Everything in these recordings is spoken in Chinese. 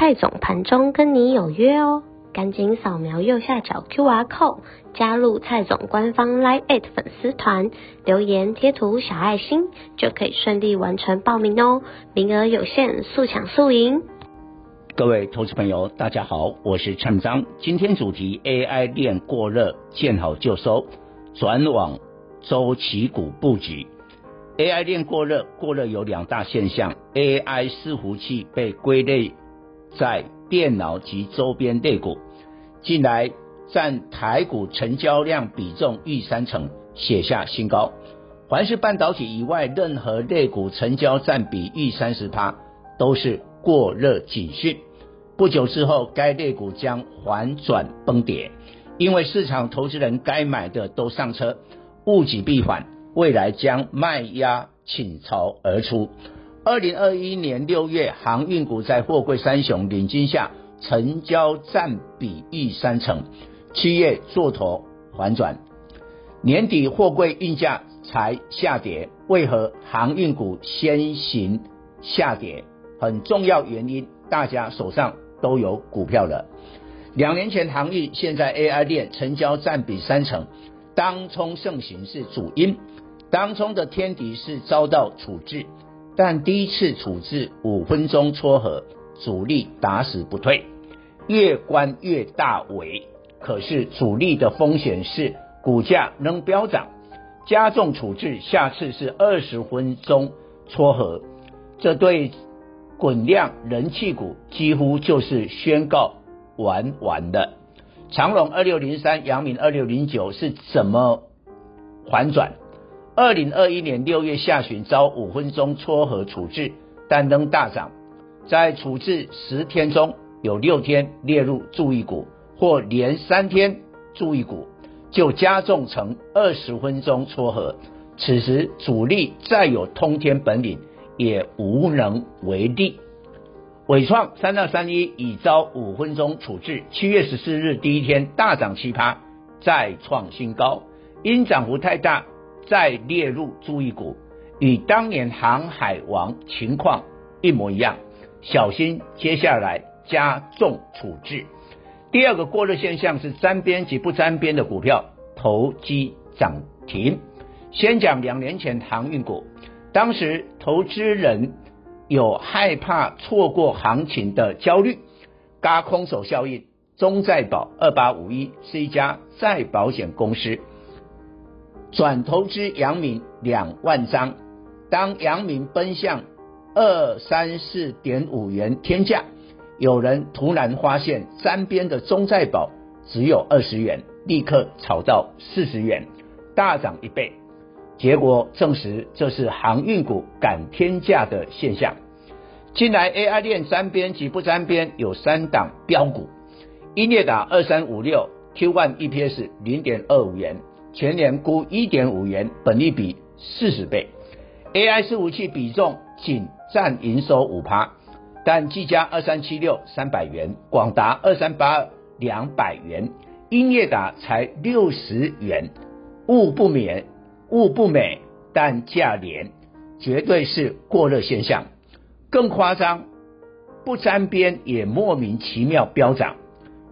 蔡总盘中跟你有约哦，赶紧扫描右下角 QR code 加入蔡总官方 Live 粉丝团，留言贴图小爱心就可以顺利完成报名哦，名额有限，速抢速赢。各位投资朋友，大家好，我是陈章，今天主题 AI 链过热，见好就收，转往周期股布局。AI 链过热，过热有两大现象，AI 伺服器被归类。在电脑及周边类股，近来占台股成交量比重逾三成，写下新高。凡是半导体以外任何类股成交占比逾三十趴，都是过热警讯。不久之后，该类股将反转崩跌，因为市场投资人该买的都上车，物极必反，未来将卖压倾巢而出。二零二一年六月，航运股在货柜三雄领军下，成交占比逾三成。七月做头反转，年底货柜运价才下跌，为何航运股先行下跌？很重要原因，大家手上都有股票了。两年前航运，现在 AI 链成交占比三成，当冲盛行是主因，当冲的天敌是遭到处置。但第一次处置五分钟撮合，主力打死不退，越关越大围。可是主力的风险是股价能飙涨，加重处置，下次是二十分钟撮合，这对滚量人气股几乎就是宣告玩完的。长隆二六零三、阳明二六零九是怎么反转？二零二一年六月下旬遭五分钟撮合处置，但仍大涨。在处置十天中有六天列入注意股，或连三天注意股，就加重成二十分钟撮合。此时主力再有通天本领，也无能为力。伟创三二三一已遭五分钟处置，七月十四日第一天大涨七趴，再创新高，因涨幅太大。再列入注意股，与当年航海王情况一模一样，小心接下来加重处置。第二个过热现象是沾边及不沾边的股票投机涨停。先讲两年前航运股，当时投资人有害怕错过行情的焦虑，轧空手效应。中再保二八五一是一家再保险公司。转投资阳明两万张，当阳明奔向二三四点五元天价，有人突然发现沾边的中再保只有二十元，立刻炒到四十元，大涨一倍。结果证实这是航运股赶天价的现象。近来 AI 链沾边及不沾边有三档标股，英业达二三五六 Q1 EPS 零点二五元。全年估一点五元，本益比四十倍，AI 伺服器比重仅占营收五趴，但技嘉二三七六三百元，广达二三八二两百元，英业达才六十元，物不免物不美，但价廉，绝对是过热现象。更夸张，不沾边也莫名其妙飙涨，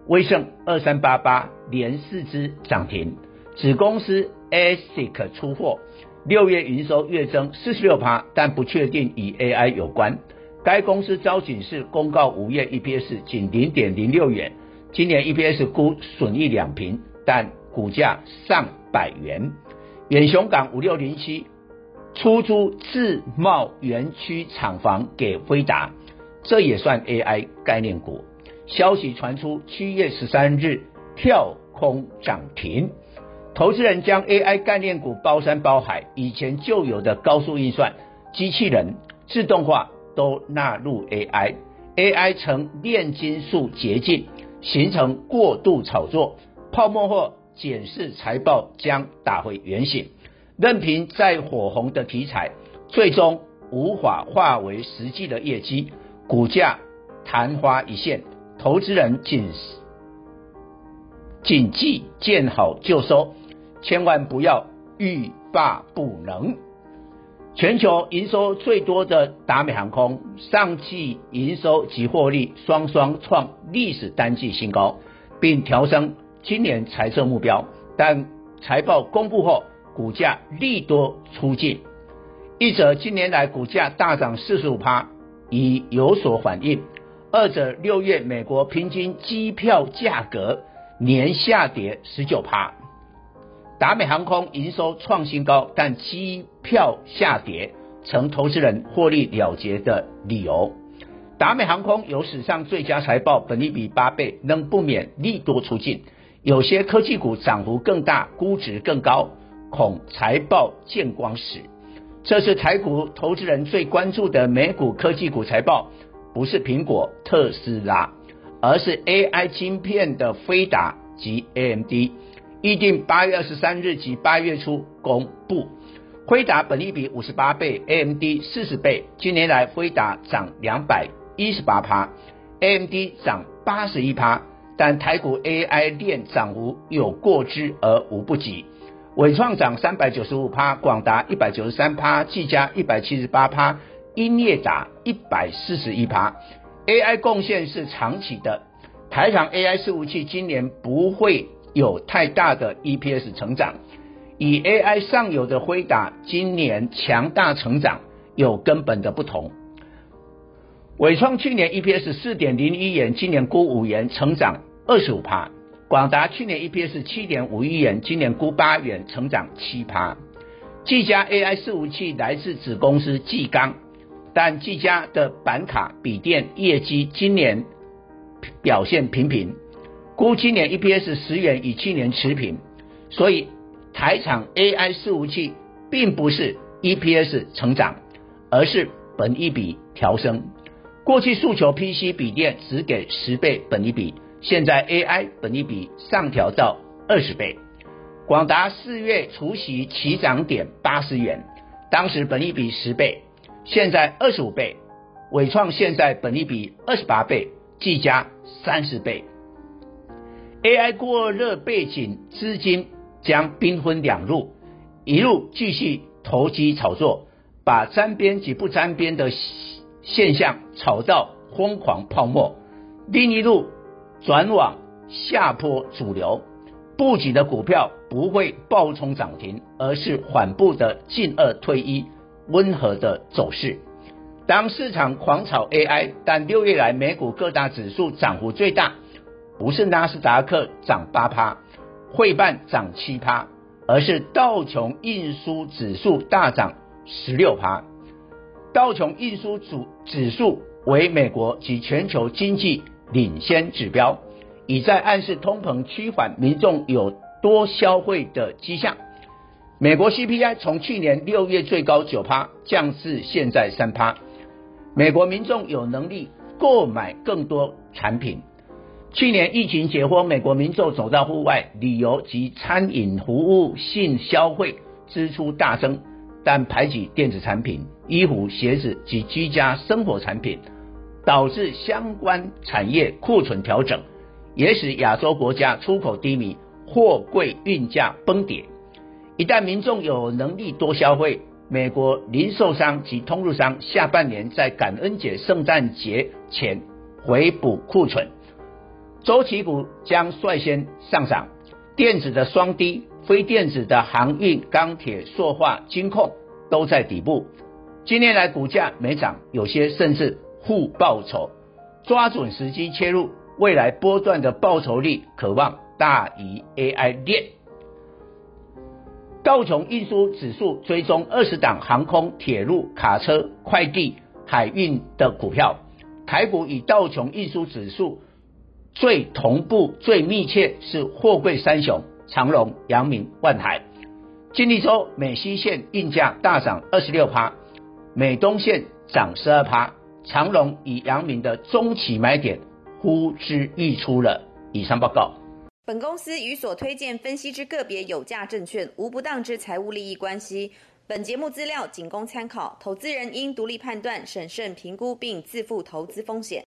威盛二三八八连四支涨停。子公司 ASIC 出货，六月营收月增四十六趴，但不确定与 AI 有关。该公司招警示公告五月 EPS 仅零点零六元，今年 EPS 估损益两平，但股价上百元。远雄港五六零七出租自贸园区厂房给辉达，这也算 AI 概念股。消息传出，七月十三日跳空涨停。投资人将 AI 概念股包山包海，以前就有的高速运算、机器人、自动化都纳入 AI，AI 成炼金术捷径，形成过度炒作，泡沫后检视财报将打回原形。任凭再火红的题材，最终无法化为实际的业绩，股价昙花一现。投资人谨谨记见好就收，千万不要欲罢不能。全球营收最多的达美航空，上季营收及获利双双创历史单季新高，并调升今年财测目标。但财报公布后，股价利多出尽，一者今年来股价大涨四十五趴，已有所反应；二者六月美国平均机票价格年下跌十九趴。达美航空营收创新高，但机票下跌成投资人获利了结的理由。达美航空有史上最佳财报，本益比八倍，仍不免利多出尽。有些科技股涨幅更大，估值更高。恐财报见光死，这是台股投资人最关注的美股科技股财报，不是苹果、特斯拉，而是 AI 晶片的飞达及 AMD，预定八月二十三日及八月初公布。辉达本益比五十八倍，AMD 四十倍，近年来辉达涨两百一十八趴，AMD 涨八十一趴，但台股 AI 链涨幅有过之而无不及。伟创涨三百九十五趴，广达一百九十三趴，技嘉一百七十八趴，英业达一百四十一趴。AI 贡献是长期的，台厂 AI 伺服器今年不会有太大的 EPS 成长。以 AI 上游的辉达今年强大成长有根本的不同。伟创去年 EPS 四点零一元，今年估五元，成长二十五趴。广达去年 EPS 七点五一元，今年估八元，成长七趴。技嘉 AI 伺服器来自子公司技刚，但技嘉的板卡笔电业绩今年表现平平，估今年 EPS 十元，与去年持平。所以台厂 AI 伺服器并不是 EPS 成长，而是本益比调升。过去诉求 PC 笔电只给十倍本益比。现在 AI 本益比上调到二十倍，广达四月除息起涨点八十元，当时本益比十倍，现在二十五倍。伟创现在本益比二十八倍，技嘉三十倍。AI 过热背景，资金将兵分两路，一路继续投机炒作，把沾边及不沾边的现象炒到疯狂泡沫；另一路。转往下坡主流布局的股票不会暴冲涨停，而是缓步的进二退一，温和的走势。当市场狂炒 AI，但六月来美股各大指数涨幅最大，不是纳斯达克涨八趴，费半涨七趴，而是道琼运输指数大涨十六趴。道琼运输指指数为美国及全球经济。领先指标，已在暗示通膨趋缓，民众有多消费的迹象。美国 CPI 从去年六月最高九趴降至现在三趴。美国民众有能力购买更多产品。去年疫情解封，美国民众走到户外，旅游及餐饮服务性消费支出大增，但排挤电子产品、衣服、鞋子及居家生活产品。导致相关产业库存调整，也使亚洲国家出口低迷，货柜运价崩跌。一旦民众有能力多消费，美国零售商及通路商下半年在感恩节、圣诞节前回补库存，周期股将率先上涨。电子的双低，非电子的航运、钢铁、塑化、金控都在底部。今年来股价没涨，有些甚至。互报酬，抓准时机切入，未来波段的报酬率可望大于 AI 链。道琼运输指数追踪二十档航空、铁路、卡车、快递、海运的股票，台股与道琼运输指数最同步、最密切是货柜三雄：长荣、阳明、万海。经历周美西线运价大涨二十六趴，美东线涨十二趴。长荣与阳明的中期买点，呼之欲出了。以上报告。本公司与所推荐分析之个别有价证券无不当之财务利益关系。本节目资料仅供参考，投资人应独立判断、审慎评估并自负投资风险。